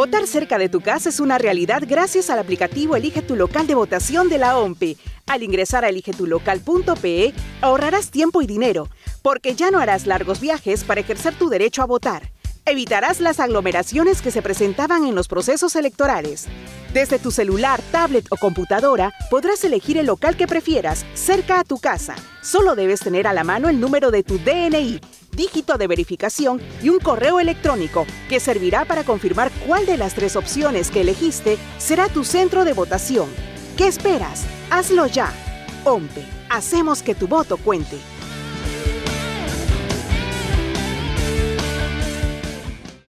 Votar cerca de tu casa es una realidad gracias al aplicativo Elige tu local de votación de la OMPE. Al ingresar a eligetulocal.pe ahorrarás tiempo y dinero, porque ya no harás largos viajes para ejercer tu derecho a votar. Evitarás las aglomeraciones que se presentaban en los procesos electorales. Desde tu celular, tablet o computadora podrás elegir el local que prefieras cerca a tu casa. Solo debes tener a la mano el número de tu DNI, dígito de verificación y un correo electrónico que servirá para confirmar cuál de las tres opciones que elegiste será tu centro de votación. ¿Qué esperas? Hazlo ya. OMPE. Hacemos que tu voto cuente.